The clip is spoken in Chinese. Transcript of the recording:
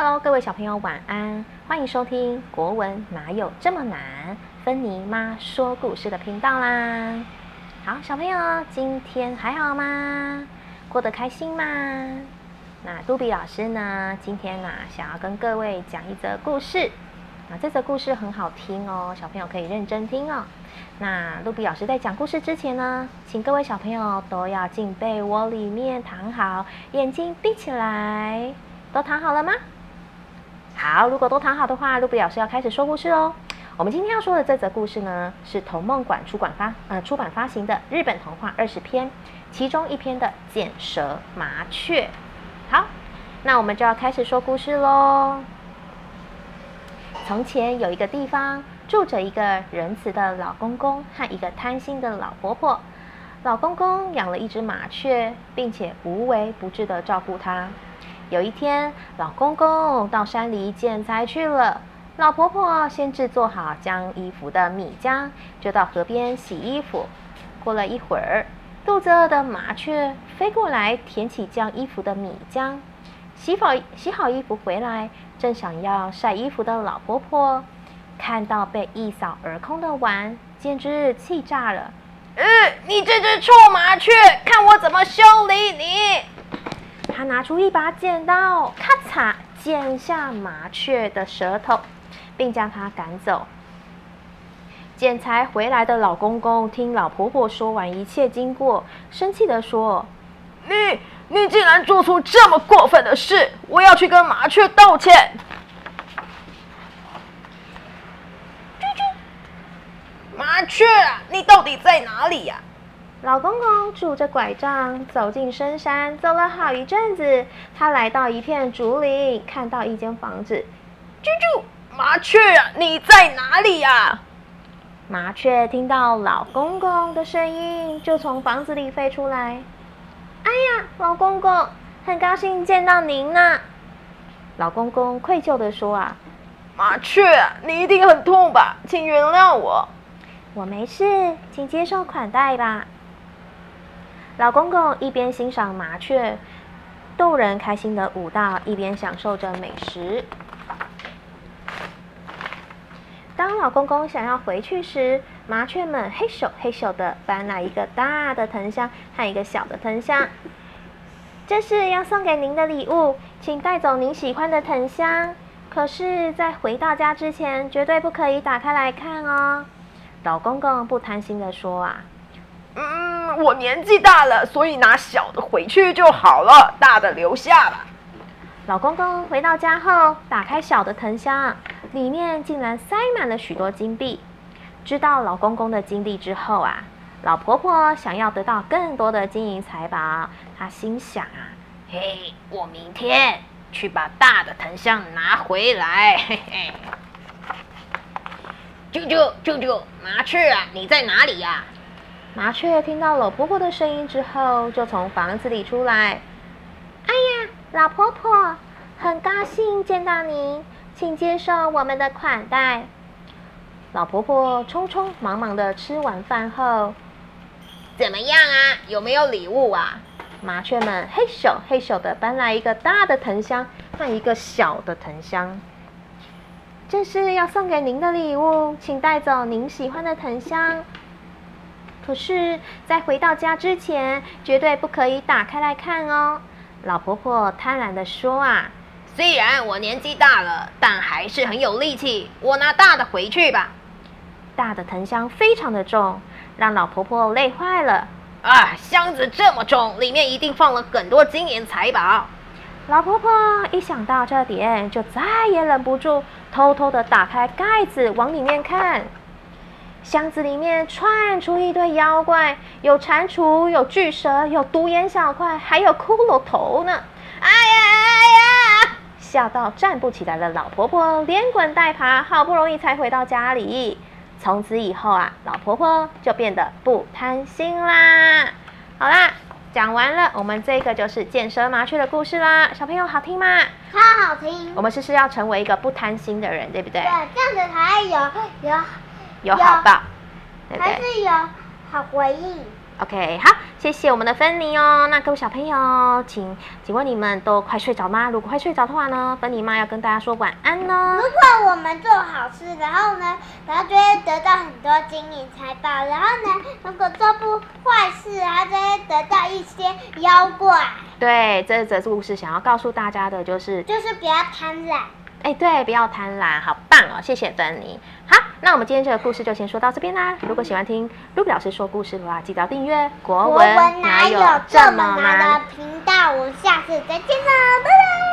Hello，各位小朋友，晚安！欢迎收听《国文哪有这么难》芬妮妈说故事的频道啦。好，小朋友，今天还好吗？过得开心吗？那杜比老师呢？今天呢，想要跟各位讲一则故事。那这则故事很好听哦，小朋友可以认真听哦。那杜比老师在讲故事之前呢，请各位小朋友都要进被窝里面躺好，眼睛闭起来。都躺好了吗？好，如果都躺好的话，露比老师要开始说故事喽。我们今天要说的这则故事呢，是童梦馆出版发呃出版发行的日本童话二十篇，其中一篇的剪蛇麻雀。好，那我们就要开始说故事喽。从前有一个地方，住着一个仁慈的老公公和一个贪心的老婆婆。老公公养了一只麻雀，并且无微不至的照顾它。有一天，老公公到山里捡柴去了。老婆婆先制作好将衣服的米浆，就到河边洗衣服。过了一会儿，肚子饿的麻雀飞过来舔起将衣服的米浆。洗好洗好衣服回来，正想要晒衣服的老婆婆，看到被一扫而空的碗，简直气炸了。呃，你这只臭麻雀，看我怎么修理你！他拿出一把剪刀，咔嚓剪下麻雀的舌头，并将它赶走。剪裁回来的老公公听老婆婆说完一切经过，生气的说：“你你竟然做出这么过分的事！我要去跟麻雀道歉。”，麻雀，你到底在哪里呀？老公公拄着拐杖走进深山，走了好一阵子，他来到一片竹林，看到一间房子。啾啾，麻雀啊，你在哪里呀？麻雀听到老公公的声音，就从房子里飞出来。哎呀，老公公，很高兴见到您呢。老公公愧疚地说：“啊，麻雀，你一定很痛吧？请原谅我。我没事，请接受款待吧。”老公公一边欣赏麻雀逗人开心的舞蹈，一边享受着美食。当老公公想要回去时，麻雀们嘿咻嘿咻的搬来一个大的藤箱和一个小的藤箱。这是要送给您的礼物，请带走您喜欢的藤箱。可是，在回到家之前，绝对不可以打开来看哦。老公公不贪心的说啊。嗯，我年纪大了，所以拿小的回去就好了，大的留下吧。老公公回到家后，打开小的藤箱，里面竟然塞满了许多金币。知道老公公的经历之后啊，老婆婆想要得到更多的金银财宝，她心想啊，嘿，我明天去把大的藤箱拿回来。嘿嘿，舅舅，舅舅，麻雀啊，你在哪里呀？麻雀听到老婆婆的声音之后，就从房子里出来。哎呀，老婆婆，很高兴见到您，请接受我们的款待。老婆婆匆匆忙忙的吃完饭后，怎么样啊？有没有礼物啊？麻雀们嘿咻嘿咻的搬来一个大的藤箱和一个小的藤箱。这是要送给您的礼物，请带走您喜欢的藤箱。可是，在回到家之前，绝对不可以打开来看哦。老婆婆贪婪的说：“啊，虽然我年纪大了，但还是很有力气。我拿大的回去吧。”大的藤箱非常的重，让老婆婆累坏了。啊，箱子这么重，里面一定放了很多金银财宝。老婆婆一想到这点，就再也忍不住，偷偷的打开盖子，往里面看。箱子里面窜出一堆妖怪，有蟾蜍，有巨蛇，有独眼小怪，还有骷髅头呢！哎呀哎呀！吓到站不起来的老婆婆连滚带爬，好不容易才回到家里。从此以后啊，老婆婆就变得不贪心啦。好啦，讲完了，我们这个就是见蛇麻雀的故事啦。小朋友好听吗？超好听。我们是是要成为一个不贪心的人，对不对？对，这样子才有有。有好报，还是有好回应。OK，好，谢谢我们的芬妮哦。那各位小朋友，请请问你们都快睡着吗？如果快睡着的话呢，芬妮妈要跟大家说晚安呢如。果我们做好事，然后呢，然后就会得到很多金银财宝，然后呢，如果做不坏事，然后就会得到一些妖怪，对，这则故事想要告诉大家的就是，就是不要贪婪。哎，对，不要贪婪，好棒哦，谢谢芬妮。好，那我们今天这个故事就先说到这边啦。如果喜欢听 Ruby 老师说故事的话，记得订阅《国国文文哪有这么难的频道？我们下次再见啦，拜拜。